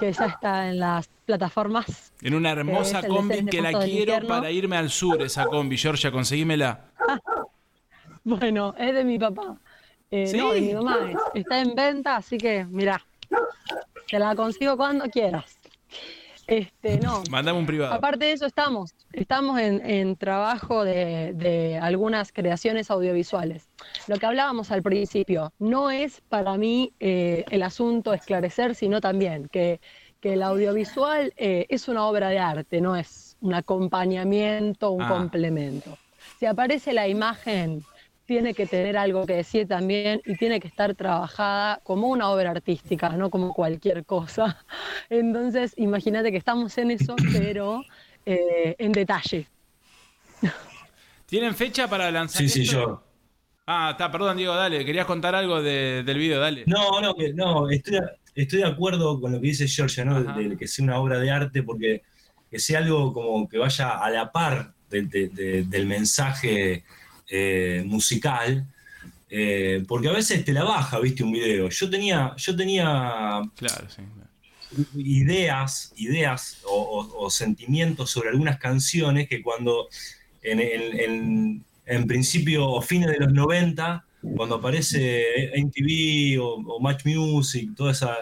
que ya está en las plataformas. En una hermosa combi que la quiero para irme al sur, esa combi, Georgia, conseguímela. [LAUGHS] bueno, es de mi papá. Eh, no, de mi mamá. Está en venta, así que mira, te la consigo cuando quieras. Este, no. Un privado. Aparte de eso, estamos, estamos en, trabajo de, algunas creaciones audiovisuales. Lo que hablábamos al principio, no es para mí eh, el asunto esclarecer, sino también que, el audiovisual eh, es una obra de arte, no es un acompañamiento, un ah. complemento. Si aparece la imagen tiene que tener algo que decir también y tiene que estar trabajada como una obra artística, no como cualquier cosa. [LAUGHS] Entonces, imagínate que estamos en eso, pero eh, en detalle. ¿Tienen fecha para lanzar? Sí, sí, yo. Ah, está, perdón, Diego, dale, querías contar algo del video, dale. No, no, no, estoy, estoy de acuerdo con lo que dice Georgia, ¿no? De, que sea una obra de arte, porque que sea algo como que vaya a la par del mensaje eh, musical, eh, porque a veces te la baja, viste, un video. Yo tenía, yo tenía ideas, ideas o, sentimientos sobre algunas canciones que cuando en, principio o fines de los 90, cuando aparece MTV o, Match Music, toda esa,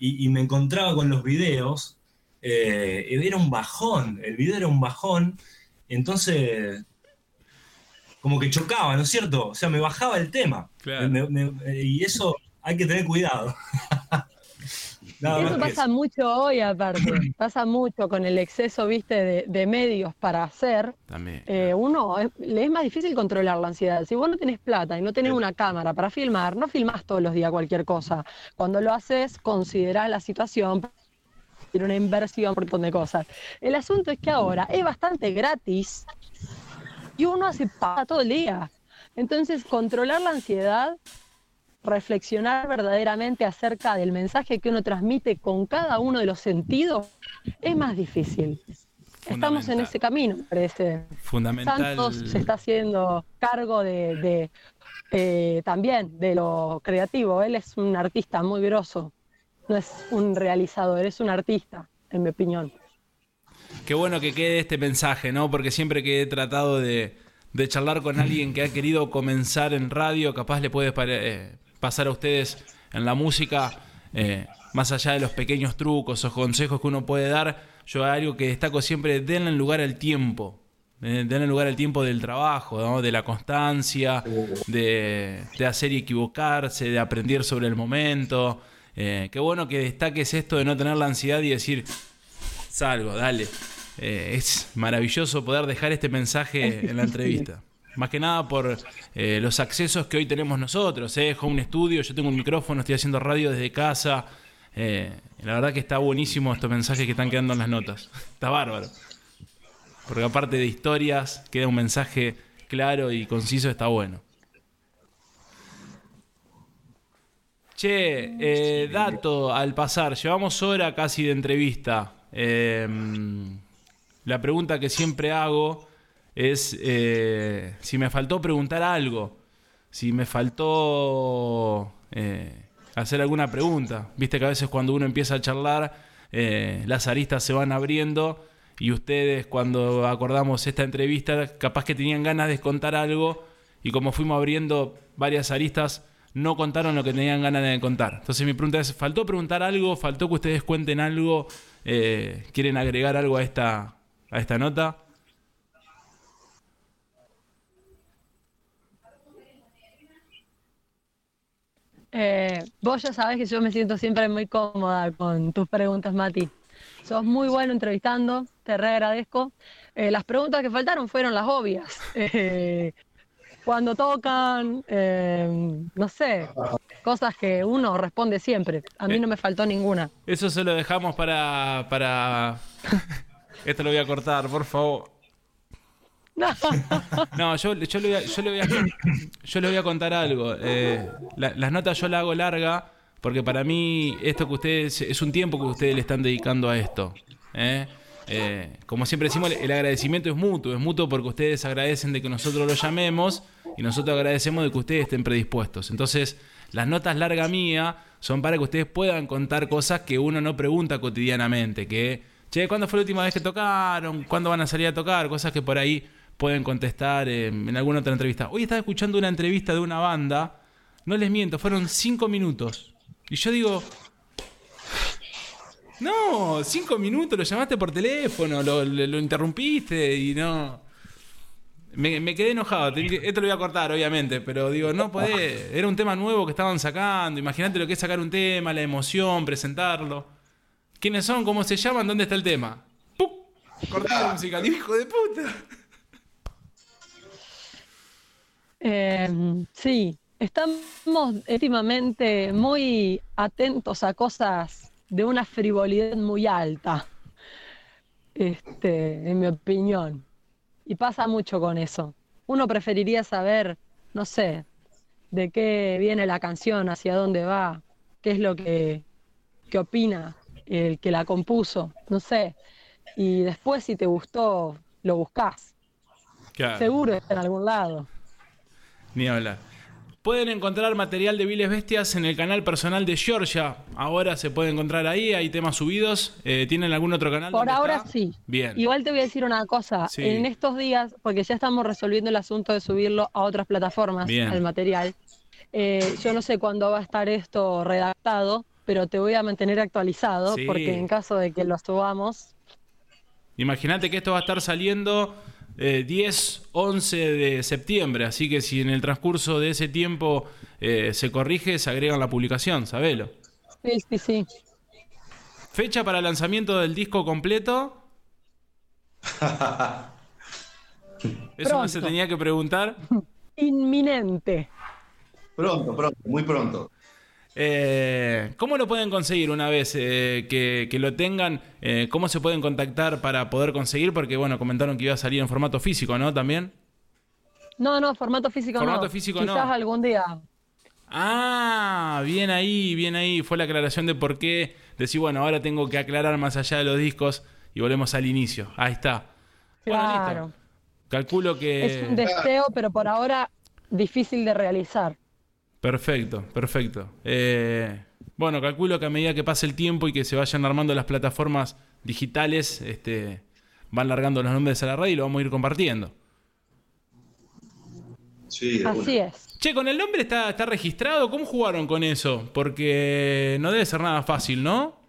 y, me encontraba con los videos, eh, era un bajón, el video era un bajón, entonces como que chocaba, ¿no es cierto? O sea, me bajaba el tema. y eso hay que tener cuidado. [LAUGHS] eso pasa mucho hoy, aparte. [CLEARS THROAT] pasa mucho con el exceso, viste, de, medios para hacer. También. Eh, uno, le es más difícil controlar la ansiedad. Si vos no tenés plata y no tenés una cámara para filmar, no filmás todos los días cualquier cosa. Cuando lo haces, considerás la situación, tiene una inversión por un montón de cosas. El asunto es que ahora es bastante gratis y uno hace para todo el día. Entonces, controlar la ansiedad, reflexionar verdaderamente acerca del mensaje que uno transmite con cada uno de los sentidos, es más difícil. Estamos en ese camino, parece. Fundamental. Santos se está haciendo cargo de, eh, también de lo creativo. Él es un artista muy grosso. No es un realizador, es un artista, en mi opinión. Qué bueno que quede este mensaje, ¿no? Porque siempre que he tratado de, charlar con alguien que ha querido comenzar en radio, capaz le puede eh, pasar a ustedes en la música, eh, más allá de los pequeños trucos o consejos que uno puede dar, yo algo que destaco siempre, denle lugar al tiempo. Eh, denle lugar al tiempo del trabajo, de la constancia, de, hacer y equivocarse, de aprender sobre el momento. qué bueno que destaques esto de no tener la ansiedad y decir, salgo, dale. Eh, es maravilloso poder dejar este mensaje en la entrevista. [LAUGHS] Más que nada por eh, los accesos que hoy tenemos nosotros. Eh. Home Studio, yo tengo un micrófono, estoy haciendo radio desde casa. Eh, la verdad que está buenísimo estos mensajes que están quedando en las notas. [LAUGHS] Está bárbaro. Porque aparte de historias, queda un mensaje claro y conciso, está bueno. Che, dato al pasar, llevamos hora casi de entrevista. Em, la pregunta que siempre hago es eh, si me faltó preguntar algo, si me faltó eh, hacer alguna pregunta. Viste que a veces cuando uno empieza a charlar, eh, las aristas se van abriendo y ustedes cuando acordamos esta entrevista, capaz que tenían ganas de contar algo y como fuimos abriendo varias aristas, no contaron lo que tenían ganas de contar. Entonces mi pregunta es, ¿faltó preguntar algo? ¿Faltó que ustedes cuenten algo? ¿Quieren agregar algo a esta, a esta nota? Eh, vos ya sabés que yo me siento siempre muy cómoda con tus preguntas, Mati. Sos muy bueno entrevistando, te re agradezco. Eh, las preguntas que faltaron fueron las obvias. Eh, cuando tocan, eh, no sé, cosas que uno responde siempre. A mí no me faltó ninguna. Eso se lo dejamos para... para... Esto lo voy a cortar, por favor. [LAUGHS] No, yo, yo, le, voy a, yo, le voy a, yo le voy a contar algo. Eh, la- las notas yo las hago larga porque para mí esto que ustedes es un tiempo que ustedes le están dedicando a esto. ¿eh? Eh, como siempre decimos, el agradecimiento es mutuo. Es mutuo porque ustedes agradecen de que nosotros lo llamemos y nosotros agradecemos de que ustedes estén predispuestos. Entonces, las notas larga mía son para que ustedes puedan contar cosas que uno no pregunta cotidianamente. Que, che, ¿cuándo fue la última vez que tocaron? ¿Cuándo van a salir a tocar? Cosas que por ahí pueden contestar eh, en alguna otra entrevista. Hoy estaba escuchando una entrevista de una banda, no les miento, fueron cinco minutos. Y yo digo, no, cinco minutos, lo llamaste por teléfono, lo, interrumpiste y no... Me, me quedé enojado, esto lo voy a cortar obviamente, pero digo, no podés, era un tema nuevo que estaban sacando, imagínate lo que es sacar un tema, la emoción, presentarlo. ¿Quiénes son? ¿Cómo se llaman? ¿Dónde está el tema? ¡Pum! Corté la música, hijo de puta. Eh, sí, estamos últimamente muy atentos a cosas de una frivolidad muy alta, este, en mi opinión. Y pasa mucho con eso. Uno preferiría saber, no sé, de qué viene la canción, hacia dónde va, qué es lo que, que opina el que la compuso, no sé. Y después si te gustó, lo buscas. Claro. Seguro está en algún lado. Ni hablar. Pueden encontrar material de Viles Bestias en el canal personal de Georgia. Ahora se puede encontrar ahí, hay temas subidos. Eh, ¿Tienen algún otro canal? Por ahora está? sí. Bien. Igual te voy a decir una cosa. Sí. En estos días, porque ya estamos resolviendo el asunto de subirlo a otras plataformas, al material. eh, yo no sé cuándo va a estar esto redactado, pero te voy a mantener actualizado, Sí. porque en caso de que lo subamos, Imagínate que esto va a estar saliendo eh, 10, 11 de septiembre. Así que si en el transcurso de ese tiempo eh, se corrige, se agrega en la publicación, sabelo. sí, sí, sí. Fecha para lanzamiento del disco completo. [LAUGHS] Eso no se tenía que preguntar. [LAUGHS] Inminente. Pronto, pronto, muy pronto. Eh, ¿Cómo lo pueden conseguir una vez eh, que, que lo tengan? Eh, ¿Cómo se pueden contactar para poder conseguir? Porque, bueno, comentaron que iba a salir en formato físico, ¿no? También. No, no, formato físico Formato no. físico Quizás no. algún día. Ah, bien ahí, bien ahí. Fue la aclaración de por qué. Decir, bueno, ahora tengo que aclarar más allá de los discos y volvemos al inicio. Ahí está. Bueno, Claro. listo. Calculo que. Es un deseo, pero por ahora difícil de realizar. Perfecto, perfecto. Eh, bueno, calculo que a medida que pase el tiempo y que se vayan armando las plataformas digitales, este, van largando los nombres a la red y lo vamos a ir compartiendo. Sí, Así es. Che, ¿con el nombre está, está registrado? ¿Cómo jugaron con eso? Porque no debe ser nada fácil, ¿no?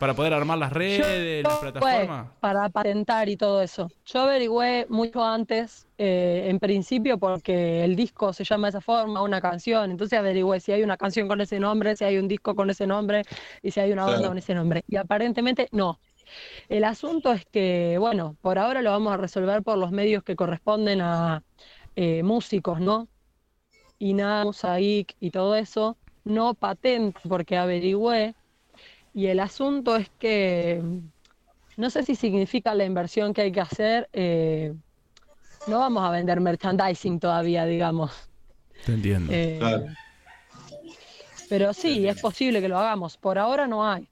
Para poder armar las redes, las plataformas. para patentar y todo eso. Yo averigüé mucho antes, eh, en principio porque el disco se llama de esa forma, una canción, entonces averigüé si hay una canción con ese nombre, si hay un disco con ese nombre y si hay una banda Claro. con ese nombre. Y aparentemente no. El asunto es que, bueno, por ahora lo vamos a resolver por los medios que corresponden a eh, músicos, ¿no? INA, Mosaic y todo eso, no patente, porque averigüé. Y el asunto es que no sé si significa la inversión que hay que hacer. eh, no vamos a vender merchandising todavía, digamos. Te entiendo. Eh, Claro. Pero sí, es posible que lo hagamos. Por ahora no hay.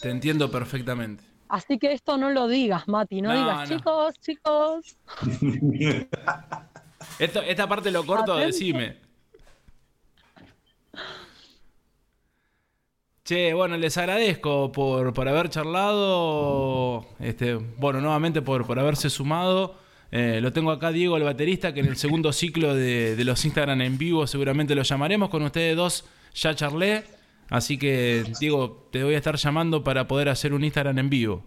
Te entiendo perfectamente. Así que esto no lo digas, Mati. No, No, digas, no. chicos, chicos. [LAUGHS] Esto, esta parte lo corto, decime. Che, bueno, les agradezco por, por haber charlado, este, bueno, nuevamente por, por haberse sumado. Eh, lo tengo acá, Diego, el baterista, que en el segundo ciclo de, de los Instagram en vivo seguramente lo llamaremos. Con ustedes dos ya charlé. Así que, Diego, te voy a estar llamando para poder hacer un Instagram en vivo.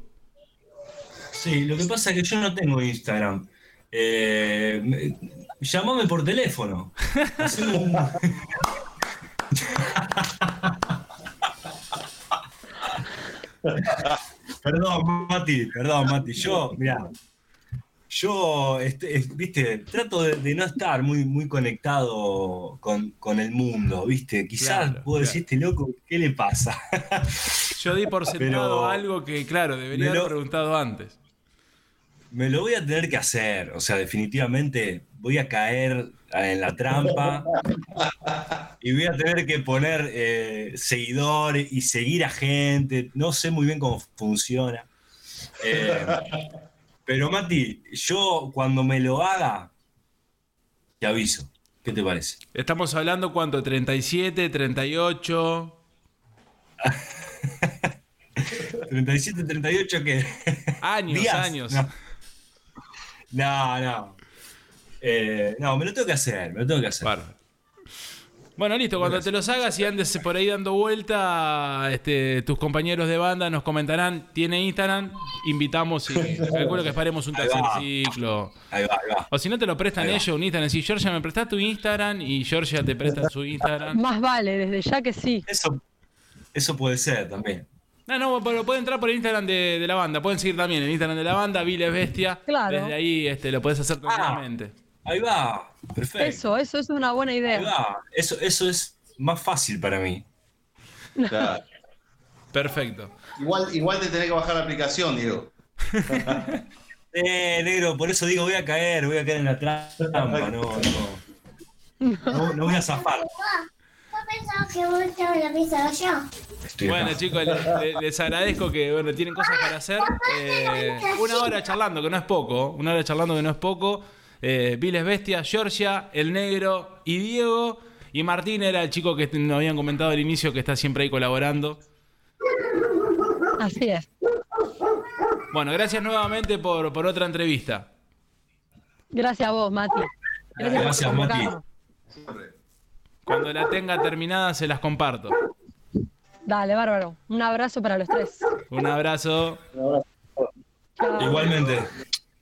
Sí, lo que pasa es que yo no tengo Instagram. Eh, me- llamame por teléfono. [LAUGHS] [LAUGHS] Haceme un- perdón, Mati, perdón, Mati. Yo, mira, yo, este, es- viste, trato de, de no estar muy, muy conectado con, con el mundo, viste. Quizás Claro, puedo decir, este loco, ¿qué le pasa? Yo di por sentado Pero- algo que, claro, debería haber preguntado antes. Me lo voy a tener que hacer, o sea, definitivamente voy a caer en la trampa y voy a tener que poner eh, seguidores y seguir a gente. No sé muy bien cómo funciona. Eh, pero Mati, yo cuando me lo haga, te aviso. ¿Qué te parece? Estamos hablando, ¿cuánto? ¿37, 38? 37, 38, ¿qué? Años, Días. años. No, no. no. Eh, no, me lo tengo que hacer, me lo tengo que hacer. Bárbaro. Bueno, listo, cuando te los hagas y andes por ahí dando vuelta, este, tus compañeros de banda nos comentarán, ¿tiene Instagram? Invitamos y calculo que faremos un Ahí tercer va. ciclo. Ahí va, ahí va. O si no te lo prestan Ahí va. ellos un Instagram, si Georgia me prestás tu Instagram y Georgia te presta su Instagram. Más vale, desde ya que sí. Eso, eso puede ser también. No, no, pero pueden entrar por el Instagram de, de la banda, pueden seguir también el Instagram de la banda, Viles Bestia. Claro. Desde ahí este, lo puedes hacer Ah. Ahí va, perfecto. Eso, eso es una buena Ahí idea. va. Eso, eso es más fácil para mí. Claro. [LAUGHS] Perfecto. Igual, igual te tenés que bajar la aplicación, Diego. [LAUGHS] Eh, negro, por eso digo, voy a caer, voy a caer en la trampa, no, no. No, no voy a zafar. Yo pensaba que vos te la pizza yo. Estoy Bueno, acá. chicos, le- le- les agradezco que bueno, tienen cosas para hacer. Eh, una hora charlando, que no es poco. Una hora charlando, que no es poco. Eh, Viles Bestia, Georgia, El Negro y Diego. Y Martín era el chico que nos habían comentado al inicio que está siempre ahí colaborando. Así es. Bueno, gracias nuevamente por, por otra entrevista. Gracias a vos, Mati. Gracias, Mati. Cuando la tenga terminada se las comparto. Dale, bárbaro. Un abrazo para los tres. Un abrazo. Igualmente.